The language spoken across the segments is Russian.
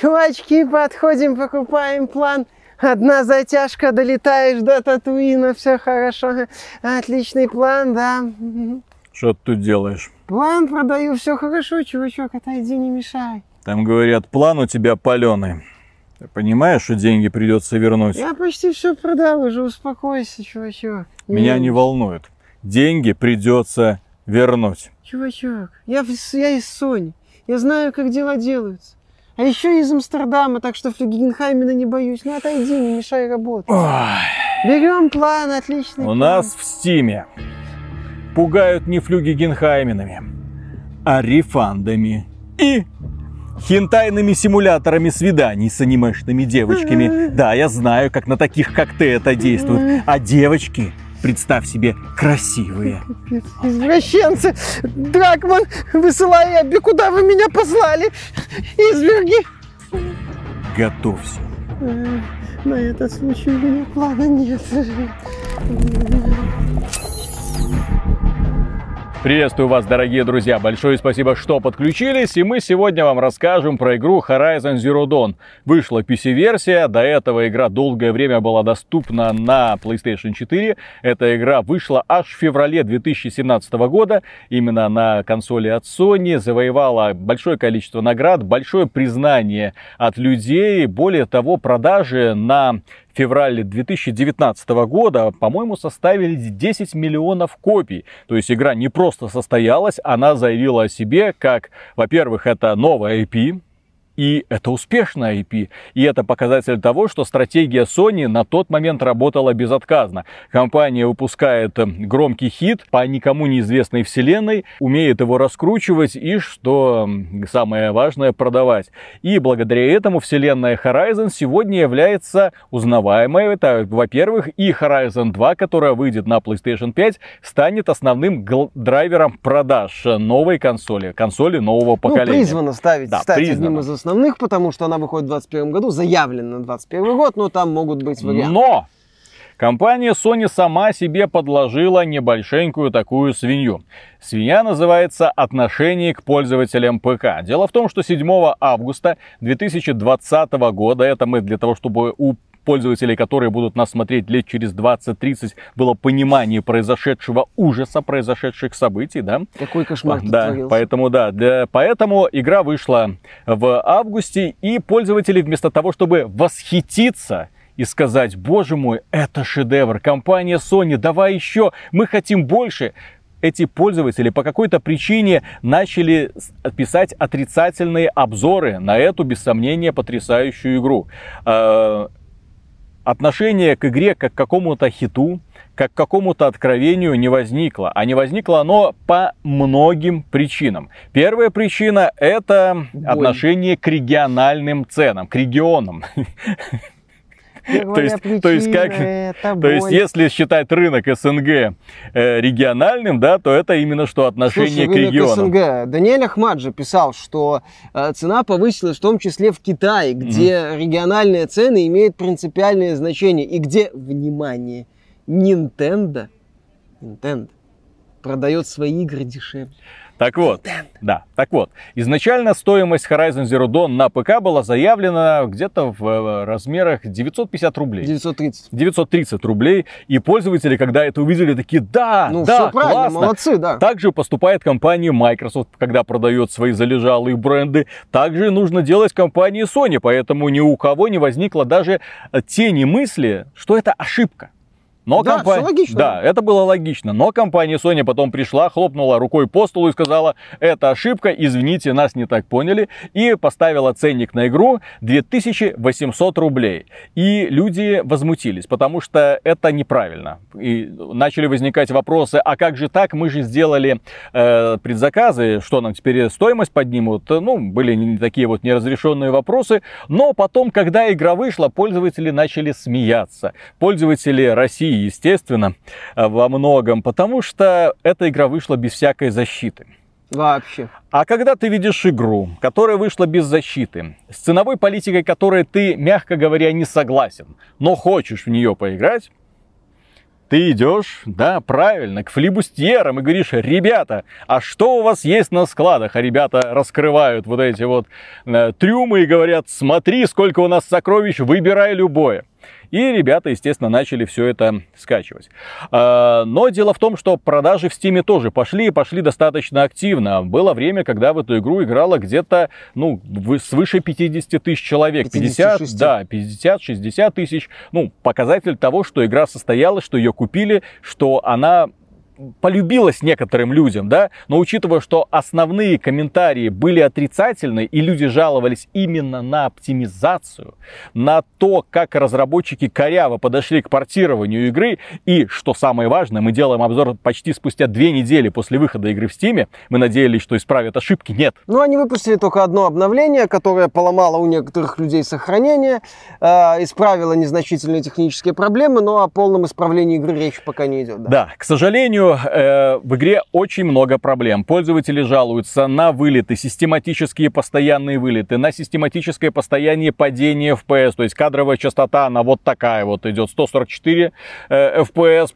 Чувачки, подходим, покупаем план. Одна затяжка, долетаешь до Татуина, все хорошо. Отличный план, да. Что ты тут делаешь? План продаю, все хорошо, чувачок, отойди, не мешай. Там говорят, план у тебя паленый. Ты понимаешь, что деньги придется вернуть? Я почти все продал уже, успокойся, чувачок. Меня не волнует. Деньги придется вернуть. Чувачок, я, я из Сони. Я знаю, как дела делаются. А еще из Амстердама, так что Флюгенхаймена не боюсь. Ну отойди, не мешай работать. Ой. Берем план, отличный У план. нас в Стиме пугают не флюги генхайменами, а рефандами и хентайными симуляторами свиданий с анимешными девочками. Да, я знаю, как на таких, как ты, это действует. А девочки, представь себе, красивые. Извращенцы! Дракман, высылай Эбби, куда вы меня послали? Изверги! Готовься. Э, На этот случай у меня плана нет. Приветствую вас, дорогие друзья! Большое спасибо, что подключились, и мы сегодня вам расскажем про игру Horizon Zero Dawn. Вышла PC-версия, до этого игра долгое время была доступна на PlayStation 4. Эта игра вышла аж в феврале 2017 года, именно на консоли от Sony, завоевала большое количество наград, большое признание от людей, более того, продажи на феврале 2019 года, по-моему, составили 10 миллионов копий. То есть игра не просто состоялась, она заявила о себе как, во-первых, это новая IP, и это успешная IP. И это показатель того, что стратегия Sony на тот момент работала безотказно. Компания выпускает громкий хит по никому неизвестной вселенной, умеет его раскручивать и, что самое важное, продавать. И благодаря этому вселенная Horizon сегодня является узнаваемой. Это, во-первых, и Horizon 2, которая выйдет на PlayStation 5, станет основным драйвером продаж новой консоли, консоли нового поколения. Ну, призвано ставить, Да, стать призвано. одним из основных, потому что она выходит в 2021 году, заявлена на 2021 год, но там могут быть варианты. Но компания Sony сама себе подложила небольшенькую такую свинью. Свинья называется «Отношение к пользователям ПК». Дело в том, что 7 августа 2020 года, это мы для того, чтобы у пользователей, которые будут нас смотреть лет через 20-30, было понимание произошедшего ужаса, произошедших событий, да? Какой кошмар тут Да, творился. поэтому да, для- поэтому игра вышла в августе, и пользователи вместо того, чтобы восхититься и сказать, боже мой, это шедевр, компания Sony, давай еще, мы хотим больше, эти пользователи по какой-то причине начали писать отрицательные обзоры на эту, без сомнения, потрясающую игру. Отношение к игре как к какому-то хиту, как к какому-то откровению не возникло. А не возникло оно по многим причинам. Первая причина это отношение к региональным ценам, к регионам. То есть- то есть как- То есть, если считать рынок СНГ э, региональным, да, то это именно что отношение Слушай, к регионам. СНГ. Даниэль Ахмаджи писал, что э, цена повысилась в том числе в Китае, где региональные цены имеют принципиальное значение и где, внимание, Nintendo, Nintendo продает свои игры дешевле. Так вот, да, так вот, изначально стоимость Horizon Zero Dawn на ПК была заявлена где-то в э, размерах 950 рублей. 930. 930 рублей, и пользователи, когда это увидели, такие, да, Ну, да, все правильно, классно. молодцы, да. Также поступает компания Microsoft, когда продает свои залежалые бренды. Также нужно делать компании Sony, поэтому ни у кого не возникло даже э, тени мысли, что это ошибка. Но Да, компа- логично. Да, это было логично. Но компания Sony потом пришла, хлопнула рукой по столу и сказала, это ошибка, извините, нас не так поняли. И поставила ценник на игру 2800 рублей. И люди возмутились, потому что это неправильно. И начали возникать вопросы, а как же так, мы же сделали э, предзаказы, что нам теперь стоимость поднимут? Ну, были не такие вот неразрешенные вопросы. Но потом, когда игра вышла, пользователи начали смеяться. Пользователи России, естественно, э, во многом, потому что эта игра вышла без всякой защиты. Вообще. А когда ты видишь игру, которая вышла без защиты, с ценовой политикой, которой ты, мягко говоря, не согласен, но хочешь в нее поиграть, ты идешь, да, правильно, к флибустьерам и говоришь, ребята, а что у вас есть на складах? А ребята раскрывают вот эти вот э, трюмы и говорят, смотри, сколько у нас сокровищ, выбирай любое. И ребята, естественно, начали все это скачивать. А, но дело в том, что продажи в Стиме тоже пошли и пошли достаточно активно. Было время, когда в эту игру играло где-то, ну, свыше 50 тысяч человек. 50, да, 50-60 тысяч. Ну, показатель того, что игра состоялась, что ее купили, что она полюбилась некоторым людям, да, но учитывая, что основные комментарии были отрицательные, и люди жаловались именно на оптимизацию, на то, как разработчики коряво подошли к портированию игры, и, что самое важное, мы делаем обзор почти спустя две недели после выхода игры в Стиме, мы надеялись, что исправят ошибки, нет. Ну, они выпустили только одно обновление, которое поломало у некоторых людей сохранение, э, исправило незначительные технические проблемы, но о полном исправлении игры речь пока не идет. Да, да к сожалению, э, в игре очень много проблем. Пользователи жалуются на вылеты, систематические постоянные вылеты, на систематическое постоянное падение FPS. То есть кадровая частота, она вот такая вот идет. 144 э, FPS,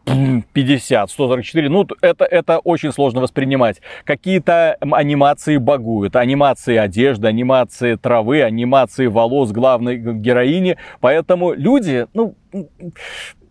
50, 144. Ну, это, это очень сложно воспринимать. Какие-то анимации багуют. Анимации одежды, анимации травы, анимации волос главной героини. Поэтому люди, ну,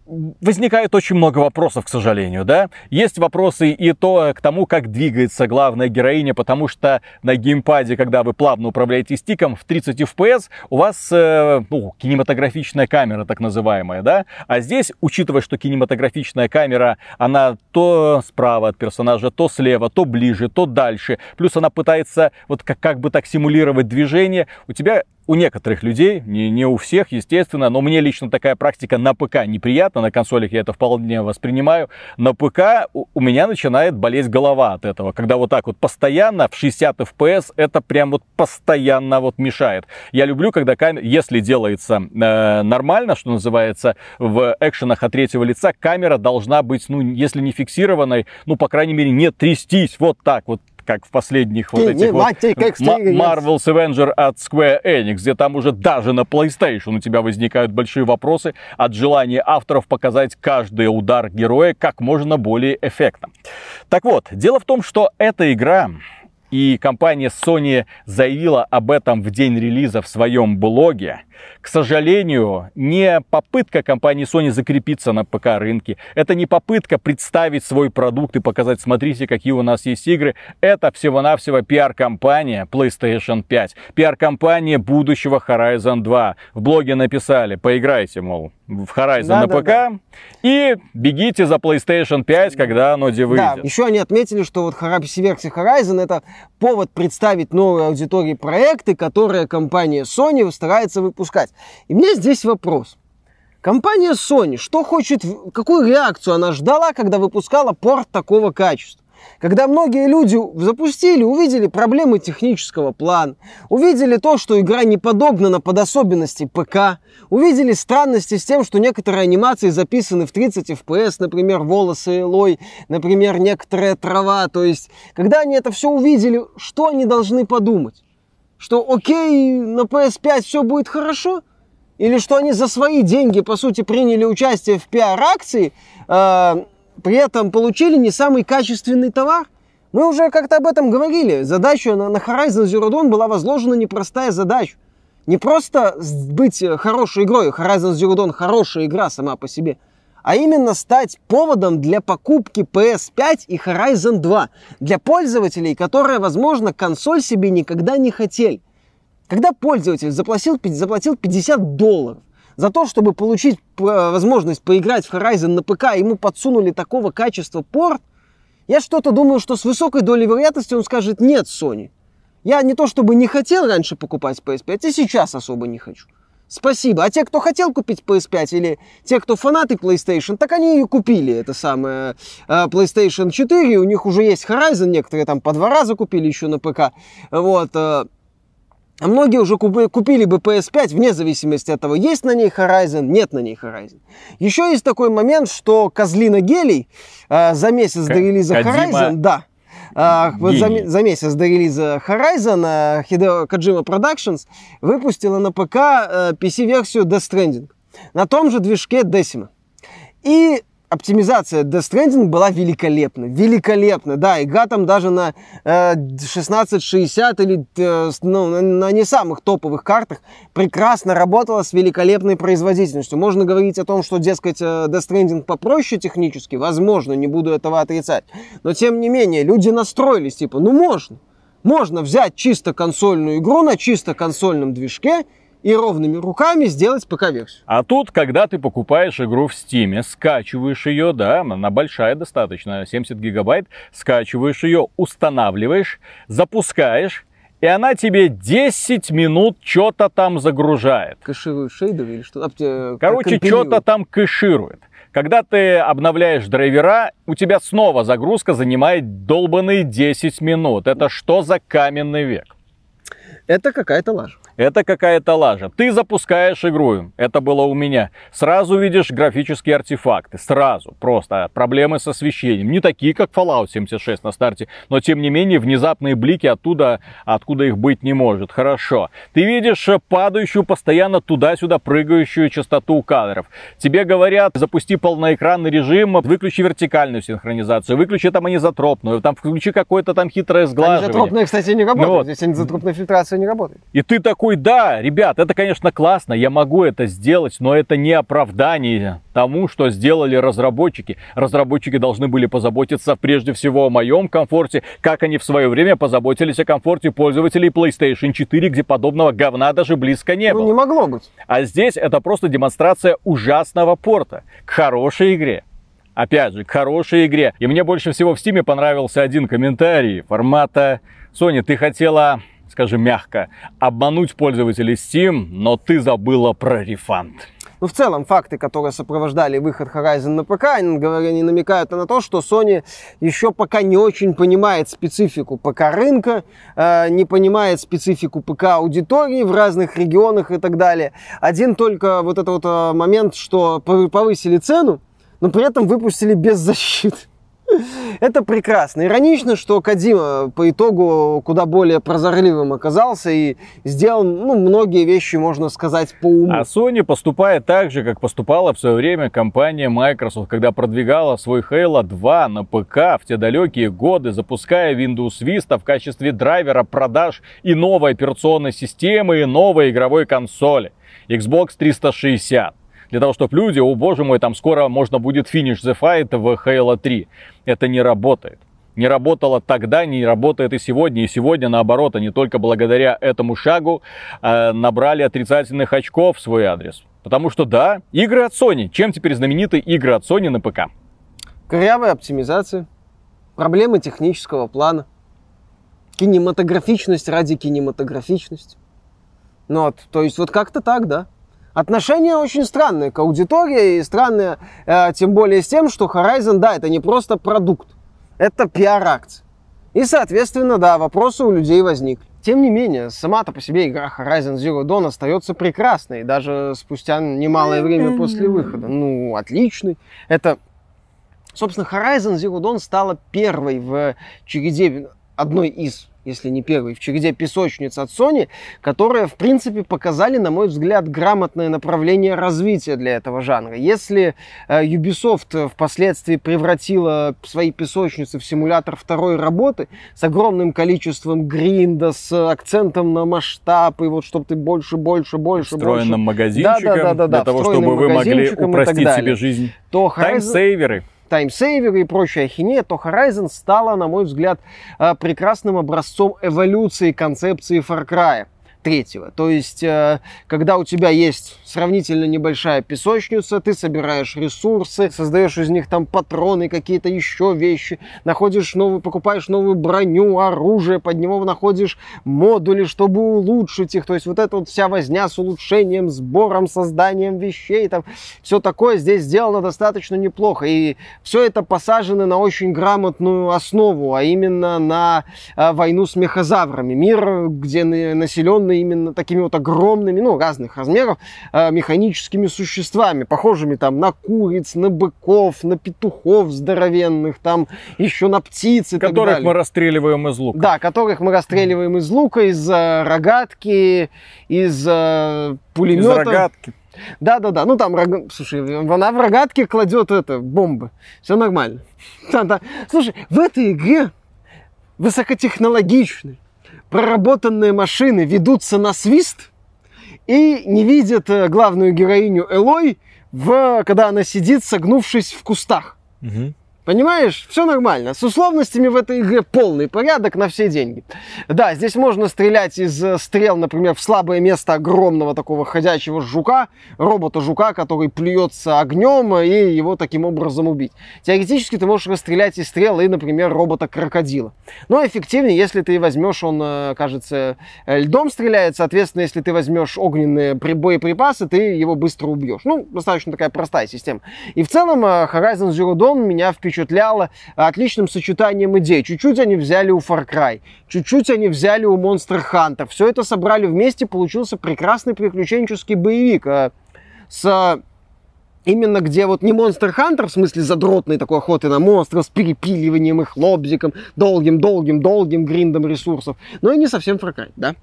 возникает очень много вопросов, к сожалению, да. Есть вопросы и то к тому, как двигается главная героиня, потому что на геймпаде, когда вы плавно управляете стиком в 30 FPS, у вас э, ну, кинематографичная камера, так называемая, да. А здесь, учитывая, что кинематографичная камера, она то справа от персонажа, то слева, то ближе, то дальше, плюс она пытается вот как, как бы так симулировать движение, у тебя у некоторых людей, не, не у всех, естественно, но мне лично такая практика на ПК неприятна, на консолях я это вполне воспринимаю. На ПК у, у меня начинает болеть голова от этого, когда вот так вот постоянно в 60 FPS это прям вот постоянно вот мешает. Я люблю, когда камера, если делается э, нормально, что называется, в экшенах от третьего лица, камера должна быть, ну, если не фиксированной, ну, по крайней мере, не трястись вот так вот как в последних вот этих вот Marvel's Avenger от Square Enix, где там уже даже на PlayStation у тебя возникают большие вопросы от желания авторов показать каждый удар героя как можно более эффектно. Так вот, дело в том, что эта игра и компания Sony заявила об этом в день релиза в своем блоге, к сожалению, не попытка компании Sony закрепиться на ПК-рынке, это не попытка представить свой продукт и показать, смотрите, какие у нас есть игры, это всего-навсего пиар-компания PlayStation 5, пиар-компания будущего Horizon 2. В блоге написали, поиграйте, мол, в Horizon да, на да, ПК да. и бегите за PlayStation 5, когда оно где выйдет. Да, еще они отметили, что вот версия Horizon это повод представить новые аудитории проекты, которые компания Sony старается выпускать. И у меня здесь вопрос. Компания Sony, что хочет, какую реакцию она ждала, когда выпускала порт такого качества? Когда многие люди запустили, увидели проблемы технического плана, увидели то, что игра не подогнана под особенности ПК, увидели странности с тем, что некоторые анимации записаны в 30 FPS, например, волосы Элой, например, некоторая трава. То есть, когда они это все увидели, что они должны подумать? Что окей, на PS5 все будет хорошо? Или что они за свои деньги, по сути, приняли участие в пиар-акции, э, при этом получили не самый качественный товар. Мы уже как-то об этом говорили. Задача на, на Horizon Zero Dawn была возложена непростая задача. Не просто быть хорошей игрой, Horizon Zero Dawn хорошая игра сама по себе, а именно стать поводом для покупки PS5 и Horizon 2 для пользователей, которые, возможно, консоль себе никогда не хотели. Когда пользователь заплатил, заплатил 50 долларов, за то, чтобы получить э, возможность поиграть в Horizon на ПК, ему подсунули такого качества порт, я что-то думаю, что с высокой долей вероятности он скажет «нет, Sony». Я не то чтобы не хотел раньше покупать PS5, и сейчас особо не хочу. Спасибо. А те, кто хотел купить PS5 или те, кто фанаты PlayStation, так они ее купили. Это самое э, PlayStation 4, у них уже есть Horizon, некоторые там по два раза купили еще на ПК. Вот. Э, а многие уже купили бы PS5 вне зависимости от того, есть на ней Horizon, нет на ней Horizon. Еще есть такой момент, что Козлина Гелий э, за месяц К- до релиза Кодзима... Horizon, да, э, вот за, за месяц до релиза Horizon э, Hideo Kojima Productions выпустила на ПК э, PC-версию Death Stranding на том же движке Decima. И оптимизация Death Stranding была великолепна. Великолепна, да. Игра там даже на э, 1660 или э, ну, на, не самых топовых картах прекрасно работала с великолепной производительностью. Можно говорить о том, что, дескать, э, Death Stranding попроще технически, возможно, не буду этого отрицать. Но, тем не менее, люди настроились, типа, ну можно. Можно взять чисто консольную игру на чисто консольном движке и ровными руками сделать ПК-версию. А тут, когда ты покупаешь игру в Стиме, скачиваешь ее, да, она большая достаточно, 70 гигабайт, скачиваешь ее, устанавливаешь, запускаешь, и она тебе 10 минут что-то там загружает. Кэширует шейдеры или что? Э, Короче, что-то там кэширует. Когда ты обновляешь драйвера, у тебя снова загрузка занимает долбанные 10 минут. Это что за каменный век? Это какая-то лажа это какая-то лажа. Ты запускаешь игру, это было у меня. Сразу видишь графические артефакты, сразу. Просто проблемы с освещением. Не такие, как Fallout 76 на старте, но тем не менее внезапные блики оттуда, откуда их быть не может. Хорошо. Ты видишь падающую постоянно туда-сюда прыгающую частоту кадров. Тебе говорят, запусти полноэкранный режим, выключи вертикальную синхронизацию, выключи там анизотропную, там включи какое-то там хитрое сглаживание. Анизотропная, кстати, не работает. Ну, вот. Здесь анизотропная фильтрация не работает. И ты такой такой, да, ребят, это, конечно, классно, я могу это сделать, но это не оправдание тому, что сделали разработчики. Разработчики должны были позаботиться прежде всего о моем комфорте, как они в свое время позаботились о комфорте пользователей PlayStation 4, где подобного говна даже близко не ну, было. не могло быть. А здесь это просто демонстрация ужасного порта к хорошей игре. Опять же, к хорошей игре. И мне больше всего в Стиме понравился один комментарий формата Sony, ты хотела скажем мягко, обмануть пользователей Steam, но ты забыла про рефанд. Ну, в целом, факты, которые сопровождали выход Horizon на ПК, они, они намекают на то, что Sony еще пока не очень понимает специфику ПК-рынка, э, не понимает специфику ПК-аудитории в разных регионах и так далее. Один только вот этот вот э, момент, что повысили цену, но при этом выпустили без защиты. Это прекрасно. Иронично, что Кадима по итогу куда более прозорливым оказался и сделал ну, многие вещи, можно сказать, по уму. А Sony поступает так же, как поступала в свое время компания Microsoft, когда продвигала свой Halo 2 на ПК в те далекие годы, запуская Windows Vista в качестве драйвера продаж и новой операционной системы, и новой игровой консоли. Xbox 360 для того, чтобы люди, о боже мой, там скоро можно будет финиш The Fight в Halo 3. Это не работает. Не работало тогда, не работает и сегодня. И сегодня, наоборот, они только благодаря этому шагу э, набрали отрицательных очков в свой адрес. Потому что, да, игры от Sony. Чем теперь знамениты игры от Sony на ПК? Корявая оптимизация, проблемы технического плана, кинематографичность ради кинематографичности. Ну вот, то есть вот как-то так, да. Отношение очень странное к аудитории и странное э, тем более с тем, что Horizon, да, это не просто продукт, это пиар-акция. И, соответственно, да, вопросы у людей возникли. Тем не менее, сама-то по себе игра Horizon Zero Dawn остается прекрасной, даже спустя немалое время после выхода. Ну, отличный. Это, собственно, Horizon Zero Dawn стала первой в череде, одной из если не первый, в череде песочниц от Sony, которые, в принципе, показали, на мой взгляд, грамотное направление развития для этого жанра. Если э, Ubisoft впоследствии превратила свои песочницы в симулятор второй работы с огромным количеством гринда, с акцентом на масштаб, и вот чтобы ты больше, больше, больше, Встроенным больше... магазинчиком, да, да, да, да, да, для того, чтобы вы могли упростить себе жизнь. То Horizon... Таймсейверы таймсейверы и прочая ахинея, то Horizon стала, на мой взгляд, э, прекрасным образцом эволюции концепции Far Cry третьего. То есть, э, когда у тебя есть сравнительно небольшая песочница, ты собираешь ресурсы, создаешь из них там патроны, какие-то еще вещи, находишь новую, покупаешь новую броню, оружие, под него находишь модули, чтобы улучшить их. То есть, вот эта вот вся возня с улучшением, сбором, созданием вещей, там, все такое здесь сделано достаточно неплохо. И все это посажено на очень грамотную основу, а именно на э, войну с мехозаврами. Мир, где населенный населены именно такими вот огромными, ну, разных размеров, э, механическими существами, похожими там на куриц, на быков, на петухов здоровенных, там еще на птиц и Которых мы расстреливаем из лука. Да, которых мы расстреливаем из лука, из э, рогатки, из э, пулемета. Из рогатки Да-да-да, ну там, рог... слушай, она в рогатке кладет это, бомбы. Все нормально. Да-да. Слушай, в этой игре высокотехнологичные, проработанные машины ведутся на свист и не видят э, главную героиню Элой, в, когда она сидит, согнувшись в кустах. Мгм. Понимаешь, все нормально. С условностями в этой игре полный порядок на все деньги. Да, здесь можно стрелять из э, стрел, например, в слабое место огромного такого ходячего жука, робота-жука, который плюется огнем, и его таким образом убить. Теоретически ты можешь расстрелять из стрел и, например, робота-крокодила. Но эффективнее, если ты возьмешь, он, э, кажется, э, льдом стреляет, соответственно, если ты возьмешь огненные при- боеприпасы, ты его быстро убьешь. Ну, достаточно такая простая система. И в целом э, Horizon Zero Dawn меня впечатляла отличным сочетанием идей. Чуть-чуть они взяли у Far Cry, чуть-чуть они взяли у Monster Hunter. Все это собрали вместе, получился прекрасный приключенческий боевик э, с Именно где вот не Monster Hunter, в смысле задротной такой охоты на монстров с перепиливанием их лобзиком, долгим-долгим-долгим гриндом ресурсов, но и не совсем Far Cry, да?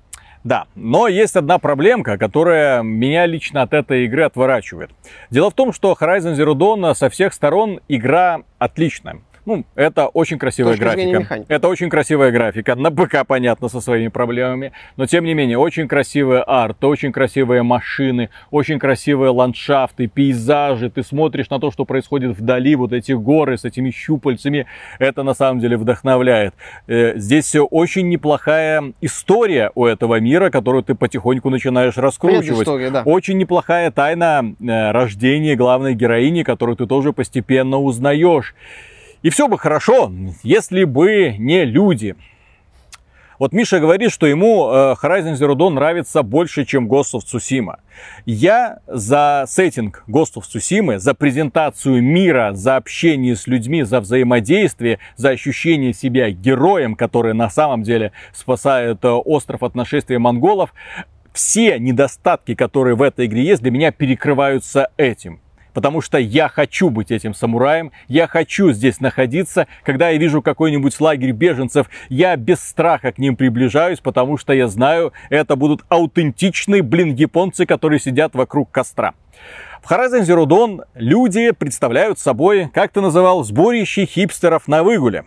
Да, но есть одна проблемка, которая меня лично от этой игры отворачивает. Дело в том, что Horizon Zero Dawn со всех сторон игра отличная. Ну, это очень красивая графика. Это очень красивая графика. На ПК, понятно, со своими проблемами. Но, тем не менее, очень красивый арт, очень красивые машины, очень красивые ландшафты, пейзажи. Ты смотришь на то, что происходит вдали, вот эти горы с этими щупальцами. Это, на самом деле, вдохновляет. Э, Здесь очень неплохая история у этого мира, которую ты потихоньку начинаешь раскручивать. Предыстория, да. Очень неплохая тайна э, рождения главной героини, которую ты тоже постепенно узнаешь. И все бы хорошо, если бы не люди. Вот Миша говорит, что ему э, Horizon Zero Dawn нравится больше, чем Ghost of Tsushima. Я за сеттинг Ghost of Tsushima, за презентацию мира, за общение с людьми, за взаимодействие, за ощущение себя героем, который на самом деле спасает э, остров от нашествия монголов, все недостатки, которые в этой игре есть, для меня перекрываются этим. Потому что я хочу быть этим самураем, я хочу здесь находиться. Когда я вижу какой-нибудь лагерь беженцев, я без страха к ним приближаюсь, потому что я знаю, это будут аутентичные, блин, японцы, которые сидят вокруг костра. В Horizon Zero Dawn люди представляют собой, как ты называл, сборище хипстеров на выгуле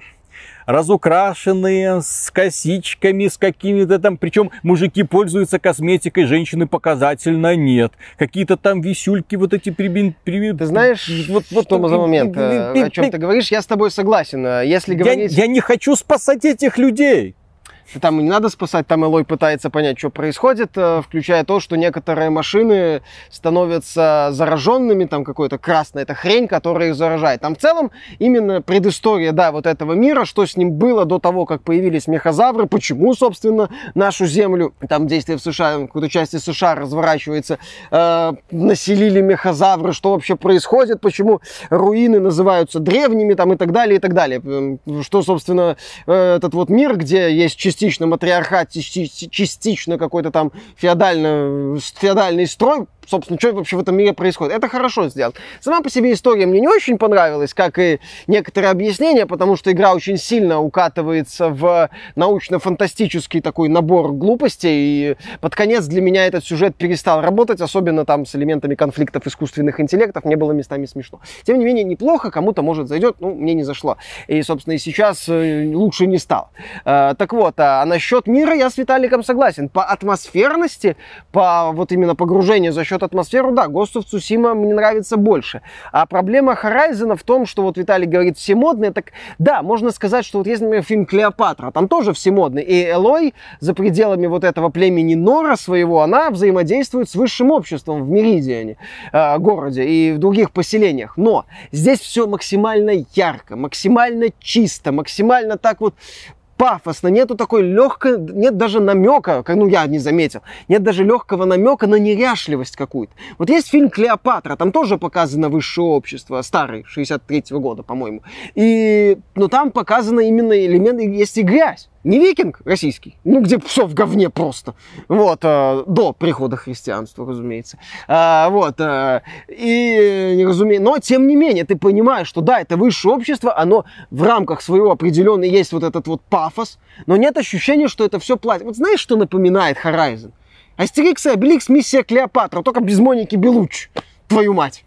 разукрашенные, с косичками, с какими-то там, причем мужики пользуются косметикой, женщины показательно нет. Какие-то там висюльки вот эти прибин... прибин- Ты знаешь, вот, вот что за момент, э, о чем ты говоришь, я с тобой согласен. Э, Если Я, говорить... я не хочу спасать этих людей. Там не надо спасать, там Элой пытается понять, что происходит, э, включая то, что некоторые машины становятся зараженными, там какой-то красная эта хрень, которая их заражает. Там в целом именно предыстория, да, вот этого мира, что с ним было до того, как появились мехозавры, почему, собственно, нашу землю, там действие в США, в какой-то части США разворачивается, э, населили мехозавры, что вообще происходит, почему руины называются древними, там и так далее, и так далее. Что, собственно, э, этот вот мир, где есть частично матриархат, части- частично какой-то там феодально, феодальный строй, собственно, что вообще в этом мире происходит. Это хорошо сделано. Сама по себе история мне не очень понравилась, как и некоторые объяснения, потому что игра очень сильно укатывается в научно-фантастический такой набор глупостей, и под конец для меня этот сюжет перестал работать, особенно там с элементами конфликтов искусственных интеллектов, мне было местами смешно. Тем не менее, неплохо, кому-то может зайдет, ну, мне не зашло. И, собственно, и сейчас э, лучше не стал. Э, Так вот, а насчет мира я с Виталиком согласен. По атмосферности, по вот именно погружению за счет атмосферы, да, Ghost of Tsushima мне нравится больше. А проблема Horizon в том, что вот Виталик говорит, все модные, так да, можно сказать, что вот есть, например, фильм Клеопатра, там тоже все модные. И Элой за пределами вот этого племени Нора своего, она взаимодействует с высшим обществом в Меридиане, э, городе и в других поселениях. Но здесь все максимально ярко, максимально чисто, максимально так вот пафосно, нету такой легкой, нет даже намека, как, ну я не заметил, нет даже легкого намека на неряшливость какую-то. Вот есть фильм «Клеопатра», там тоже показано высшее общество, старый, 63-го года, по-моему. И, но там показано именно элемент, есть и грязь. Не викинг российский, ну где все в говне просто. Вот, э, до прихода христианства, разумеется. А, вот, э, и, не разуме... но тем не менее, ты понимаешь, что да, это высшее общество, оно в рамках своего определенного есть вот этот вот пафос, но нет ощущения, что это все платит. Вот знаешь, что напоминает Horizon? Астерикс и Обеликс миссия Клеопатра, только без Моники Беллуччи. Твою мать.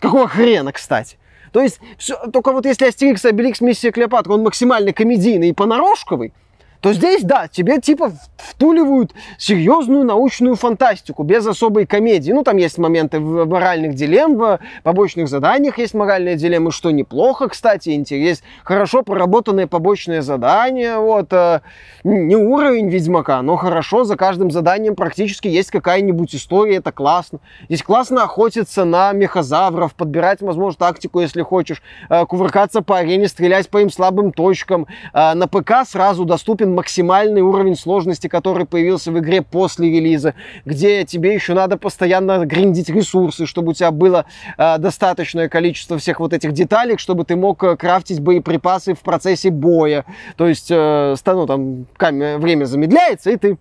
Какого хрена, кстати? То есть, все, только вот если Астерикс и Обеликс миссия Клеопатра, он максимально комедийный и понарошковый, то здесь, да, тебе типа втуливают серьезную научную фантастику без особой комедии. Ну, там есть моменты моральных дилемм, в побочных заданиях есть моральные дилеммы, что неплохо, кстати, интерес. Хорошо проработанное побочное задание, вот, э, не уровень Ведьмака, но хорошо, за каждым заданием практически есть какая-нибудь история, это классно. Здесь классно охотиться на мехозавров, подбирать, возможно, тактику, если хочешь, э, кувыркаться по арене, стрелять по им слабым точкам. Э, на ПК сразу доступен максимальный уровень сложности, который появился в игре после релиза, где тебе еще надо постоянно гриндить ресурсы, чтобы у тебя было э, достаточное количество всех вот этих деталей, чтобы ты мог э, крафтить боеприпасы в процессе боя. То есть, э, ну, там камера, время замедляется, и ты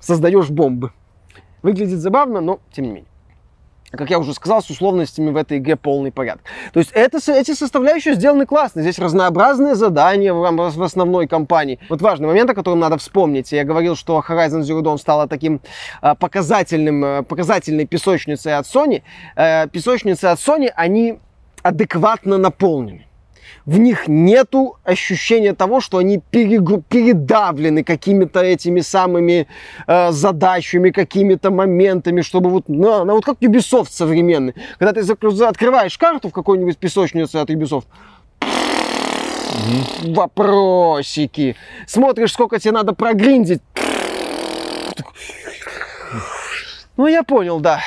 создаешь бомбы. Выглядит забавно, но тем не менее как я уже сказал, с условностями в этой игре полный порядок. То есть это, эти составляющие сделаны классно. Здесь разнообразные задания в, в основной кампании. Вот важный момент, о котором надо вспомнить. Я говорил, что Horizon Zero Dawn стала таким а, показательным, а, показательной песочницей от Sony. А, песочницы от Sony, они адекватно наполнены в них нету ощущения того, что они перегру- передавлены какими-то этими самыми э, задачами, какими-то моментами, чтобы вот, на, на, вот как Ubisoft современный. Когда ты открываешь карту в какой-нибудь песочнице от Ubisoft, угу. вопросики. Смотришь, сколько тебе надо прогриндить. Ну, я понял, да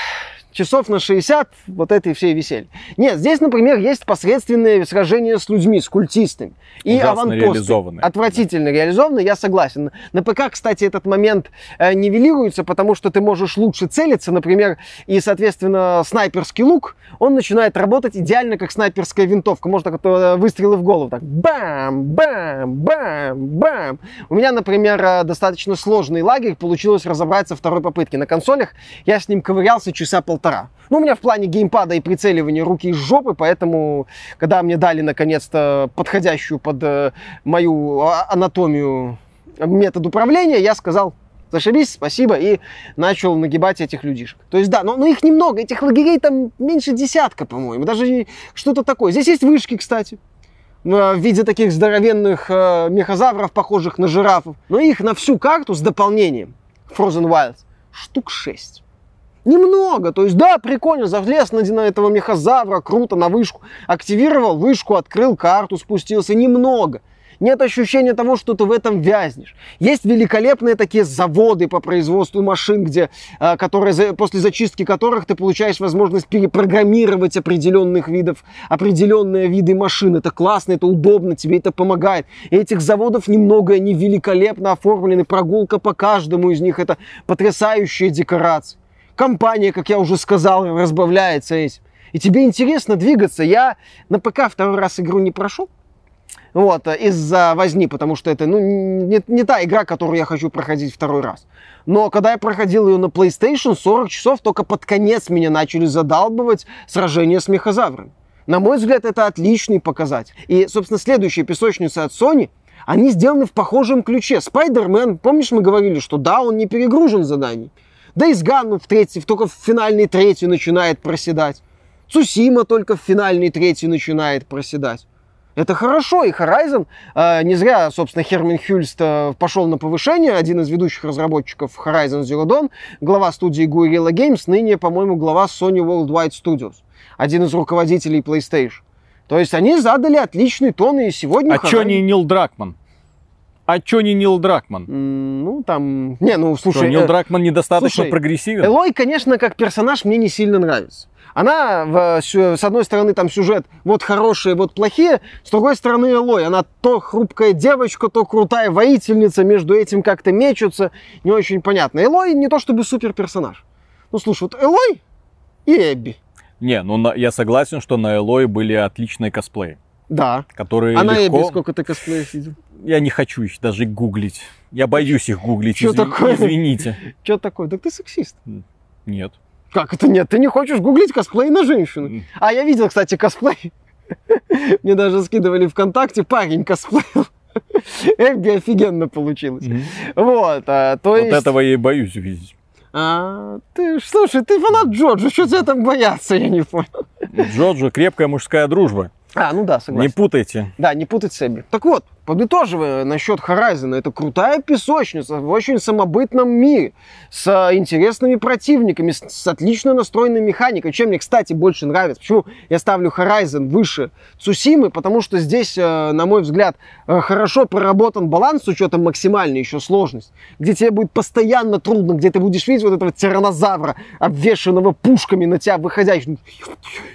часов на 60 вот этой всей веселье. Нет, здесь, например, есть посредственные сражения с людьми, с культистами. И аванпосты. Отвратительно да. реализованы, я согласен. На ПК, кстати, этот момент э, нивелируется, потому что ты можешь лучше целиться, например, и, соответственно, снайперский лук, он начинает работать идеально, как снайперская винтовка. Можно так э, выстрелы в голову, так бам, бам, бам, бам. У меня, например, э, достаточно сложный лагерь получилось разобрать со второй попытки. На консолях я с ним ковырялся часа полтора полтора. Ну, у меня в плане геймпада и прицеливания руки из жопы, поэтому, когда мне дали, наконец-то, подходящую под э, мою а, анатомию метод управления, я сказал, зашибись, спасибо, и начал нагибать этих людишек. То есть, да, но, но их немного, этих лагерей там меньше десятка, по-моему, даже что-то такое. Здесь есть вышки, кстати, в виде таких здоровенных э, мехозавров, похожих на жирафов. Но их на всю карту с дополнением Frozen Wilds штук 6. Немного, то есть, да, прикольно, залез на, на этого мехозавра, круто, на вышку, активировал вышку, открыл карту, спустился, немного. Нет ощущения того, что ты в этом вязнешь. Есть великолепные такие заводы по производству машин, где, а, которые, после зачистки которых ты получаешь возможность перепрограммировать определенных видов, определенные виды машин. Это классно, это удобно, тебе это помогает. И этих заводов немного, они великолепно оформлены. Прогулка по каждому из них, это потрясающие декорации компания, как я уже сказал, разбавляется этим. И тебе интересно двигаться. Я на ПК второй раз игру не прошел. Вот, из-за возни, потому что это ну, не, не та игра, которую я хочу проходить второй раз. Но когда я проходил ее на PlayStation, 40 часов только под конец меня начали задалбывать сражения с мехозаврами. На мой взгляд, это отличный показатель. И, собственно, следующие песочницы от Sony, они сделаны в похожем ключе. Spider-Man, помнишь, мы говорили, что да, он не перегружен заданий. Да и Сгану в третий, только в финальной третий начинает проседать. Цусима только в финальной третий начинает проседать. Это хорошо, и Horizon, э, не зря, собственно, Хермин Хюльст э, пошел на повышение, один из ведущих разработчиков Horizon Zero Dawn, глава студии Guerrilla Games, ныне, по-моему, глава Sony Worldwide Studios, один из руководителей PlayStation. То есть они задали отличный тон, и сегодня... А Horizon... что не Нил Дракман? А чё не Нил Дракман? ну, там... Не, ну, слушай... Что, Нил э... Дракман недостаточно слушай, прогрессивен? Элой, конечно, как персонаж мне не сильно нравится. Она, в, с одной стороны, там сюжет вот хорошие, вот плохие, с другой стороны, Элой, она то хрупкая девочка, то крутая воительница, между этим как-то мечутся, не очень понятно. Элой не то чтобы супер персонаж. Ну, слушай, вот Элой и Эбби. Не, ну я согласен, что на Элой были отличные косплеи. Да. Которые а легко... на Эбби сколько ты косплеев видел? Я не хочу их даже гуглить. Я боюсь их гуглить. Что Изв... такое? Извините. Что такое? Так ты сексист. Нет. Как это нет? Ты не хочешь гуглить косплей на женщину? А я видел, кстати, косплей. Мне даже скидывали ВКонтакте, парень косплеил. Эбби офигенно получилось. Вот, а, то вот есть... этого я и боюсь видеть. А, ты, слушай, ты фанат Джорджа, что тебя там бояться, я не понял. Джорджа крепкая мужская дружба. А, ну да, согласен. Не путайте. Да, не путать с Эбби. Так вот, подытоживая насчет Horizon, это крутая песочница в очень самобытном мире, с интересными противниками, с, с отлично настроенной механикой. Чем мне, кстати, больше нравится. Почему я ставлю Horizon выше Цусимы? Потому что здесь, э, на мой взгляд, э, хорошо проработан баланс с учетом максимальной еще сложности, где тебе будет постоянно трудно, где ты будешь видеть вот этого тиранозавра, обвешенного пушками на тебя выходящим.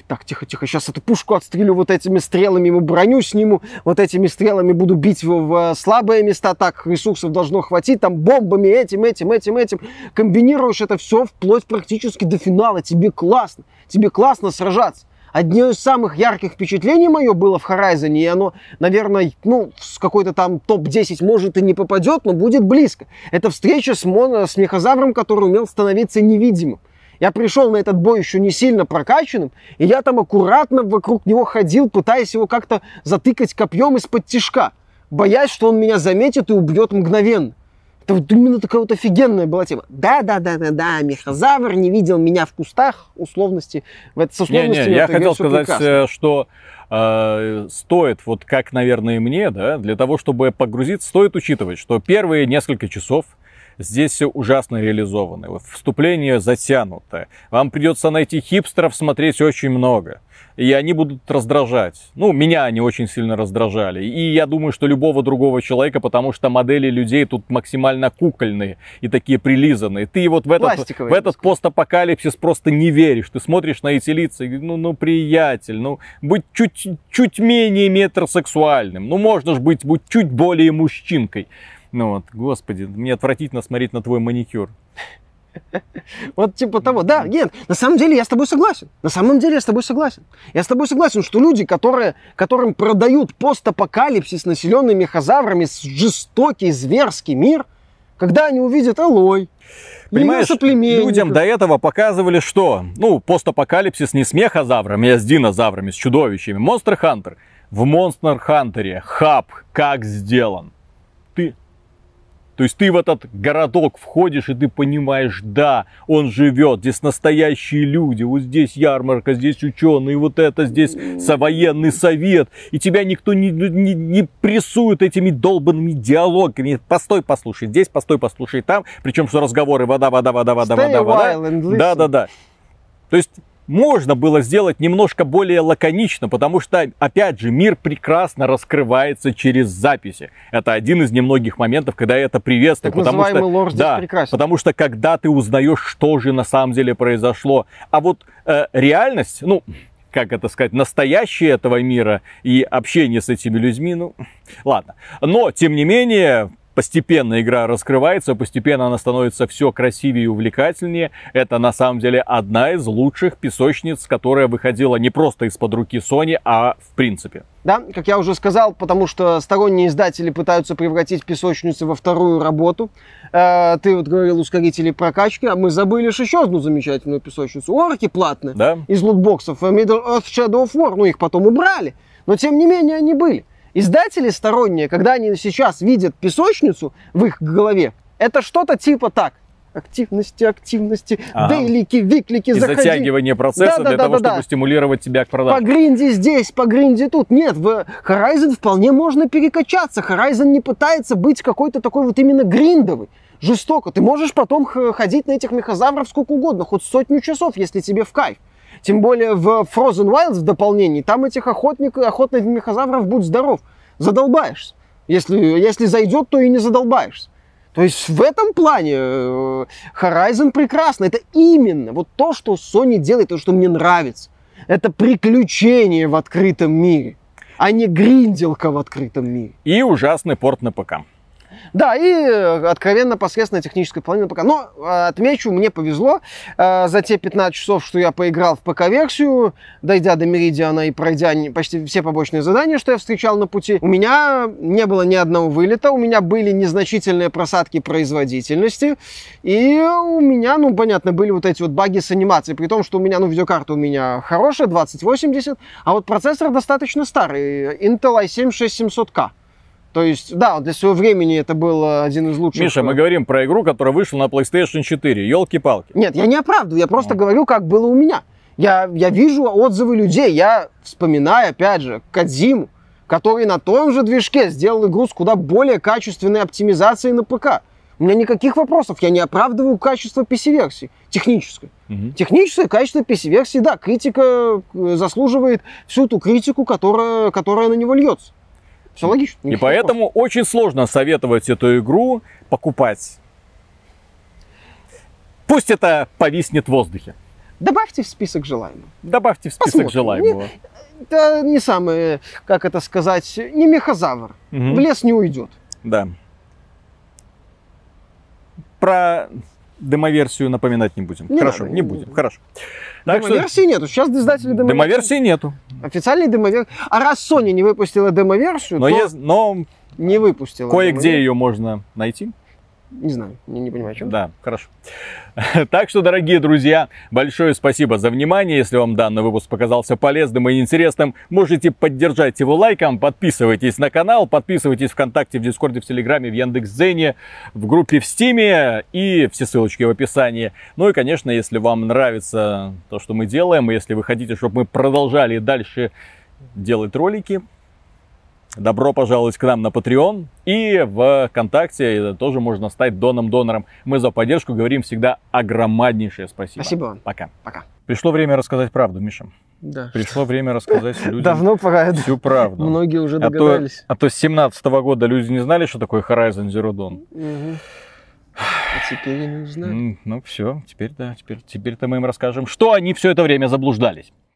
Так, тихо, тихо, сейчас эту пушку отстрелю вот этими стрелами, ему броню сниму, вот этими стрелами буду бить в, в слабые места, так ресурсов должно хватить, там бомбами этим, этим, этим, этим. Комбинируешь это все вплоть практически до финала. Тебе классно, тебе классно сражаться. Одно из самых ярких впечатлений мое было в Horizon, и оно, наверное, ну, с какой-то там топ-10 может и не попадет, но будет близко. Это встреча с, моно, с мехозавром, который умел становиться невидимым. Я пришел на этот бой еще не сильно прокачанным, и я там аккуратно вокруг него ходил, пытаясь его как-то затыкать копьем из-под тишка, боясь, что он меня заметит и убьет мгновенно. Это вот именно такая вот офигенная была тема. Да, да, да, да, да, мехозавр не видел меня в кустах, условности. В это, с условностями Не, не, я это хотел сказать, прекрасно. э, что э, стоит, вот как, наверное, мне, да, для того, чтобы погрузиться, стоит учитывать, что первые несколько часов здесь все ужасно реализовано. Вступление затянуто. Вам придется найти хипстеров смотреть очень много. И они будут раздражать. Ну, меня они очень сильно раздражали. И я думаю, что любого другого человека, потому что модели людей тут максимально кукольные и такие прилизанные. Ты вот в этот, Пластиковые, в этот постапокалипсис просто не веришь. Ты смотришь на эти лица и ну, ну, приятель, ну, будь чуть, чуть менее метросексуальным. Ну, можно же быть, будь чуть более мужчинкой. Ну вот, господи, мне отвратительно смотреть на твой маникюр. Вот типа того. Да, нет, на самом деле я с тобой согласен. На самом деле я с тобой согласен. Я с тобой согласен, что люди, которые, которым продают постапокалипсис, населенный мехозаврами, жестокий, зверский мир, когда они увидят Алой, Понимаешь, людям до этого показывали что? Ну, постапокалипсис не с мехозаврами, а с динозаврами, с чудовищами. Монстр Хантер. В Монстр Хантере хаб как сделан. То есть ты в этот городок входишь, и ты понимаешь, да, он живет, здесь настоящие люди, вот здесь ярмарка, здесь ученые, вот это здесь военный совет, и тебя никто не, не, не прессует этими долбанными диалогами. Постой, послушай, здесь, постой, послушай там, причем что разговоры вода, вода, вода, вода, Stay вода, вода. Да, да, да. То есть можно было сделать немножко более лаконично, потому что, опять же, мир прекрасно раскрывается через записи. Это один из немногих моментов, когда я это приветствую. Так потому что, лор здесь да, прекрасен. потому что когда ты узнаешь, что же на самом деле произошло, а вот э, реальность, ну, как это сказать, настоящее этого мира и общение с этими людьми, ну, ладно. Но, тем не менее, постепенно игра раскрывается, постепенно она становится все красивее и увлекательнее. Это на самом деле одна из лучших песочниц, которая выходила не просто из-под руки Sony, а в принципе. Да, как я уже сказал, потому что сторонние издатели пытаются превратить песочницу во вторую работу. Э, ты вот говорил ускорители прокачки, а мы забыли еще одну замечательную песочницу. Орки платные Да? из лутбоксов. э, Middle Earth Shadow of War, ну их потом убрали. Но тем не менее они были. Издатели сторонние, когда они сейчас видят песочницу в их голове, это что-то типа так. Активности, активности, Ага. дейлики, виклики, И заходи. затягивание процесса Да, для да, того, да, чтобы да. стимулировать тебя к По продаже. гринде здесь, по гринде тут. Нет, в Horizon вполне можно перекачаться. Horizon не пытается быть какой-то такой вот именно гриндовый. Жестоко. Ты можешь потом ходить на этих мехозавров сколько угодно, хоть сотню часов, если тебе в кайф. Тем более в Frozen Wilds в дополнении, там этих охотников, охотных мехозавров, будь здоров, задолбаешься. Если, если зайдет, то и не задолбаешься. То есть в этом плане э, Horizon прекрасно. Это именно вот то, что Sony делает, то, что мне нравится. Это приключение в открытом мире, а не гринделка в открытом мире. И ужасный порт на ПК. Да, и э, откровенно посредственная техническая половина ПК. Но э, отмечу, мне повезло э, за те 15 часов, что я поиграл в ПК-версию, дойдя до Меридиана и пройдя почти все побочные задания, что я встречал на пути, у меня не было ни одного вылета, у меня были незначительные просадки производительности, и у меня, ну, понятно, были вот эти вот баги с анимацией, при том, что у меня, ну, видеокарта у меня хорошая, 2080, а вот процессор достаточно старый, Intel i7 6700K. То есть, да, для своего времени это был э, один из лучших... Миша, мы говорим про игру, которая вышла на PlayStation 4. Елки-палки. Нет, я не оправдываю, я просто Ну. говорю, как было у меня. Я, я вижу отзывы людей, я вспоминаю, опять же, Кадзиму, который на том же движке сделал игру с куда более качественной оптимизацией на ПК. У меня никаких вопросов, я не оправдываю качество PC-версии, технической. Мгм. Техническое качество PC-версии, да, критика э, заслуживает всю ту критику, которая, которая на него льется. Все логично. И поэтому очень сложно советовать эту игру покупать. Пусть это повиснет в воздухе. Добавьте в список желаемых. Добавьте в список Посмотрим. желаемого. Это не самый, как это сказать, не мехозавр. Мгм. В лес не уйдет. Да. Про демоверсию напоминать не будем. Не Хорошо, надо. не будем. Хорошо. Так что Демоверсии нету. Сейчас издатели демоверсии. демоверсии нету. Официальной демоверсии. А раз Sony не выпустила демоверсию, Но, то есть, но не выпустила. кое-где ее можно найти. Не знаю, не, не понимаю, о чем. Да, хорошо. Так что, дорогие друзья, большое спасибо за внимание. Если вам данный выпуск показался полезным и интересным, можете поддержать его лайком, подписывайтесь на канал, подписывайтесь ВКонтакте, в Дискорде, в Телеграме, в Яндекс.Дзене, в группе в Стиме и все ссылочки в описании. Ну и, конечно, если вам нравится то, что мы делаем, и если вы хотите, чтобы мы продолжали дальше делать ролики, Добро пожаловать к нам на Patreon и в ВКонтакте тоже можно стать доном-донором. Мы за поддержку говорим всегда огромнейшее спасибо. Спасибо вам. Пока. Пока. Пришло время рассказать правду, Миша. Да. Пришло время рассказать людям Давно пора. всю правду. Многие уже а, то, догадались. а то с 17 года люди не знали, что такое Horizon Zero Dawn. Мгм. А теперь они узнают. М, Ну все, теперь да, теперь, теперь-то мы им расскажем, что они все это время заблуждались.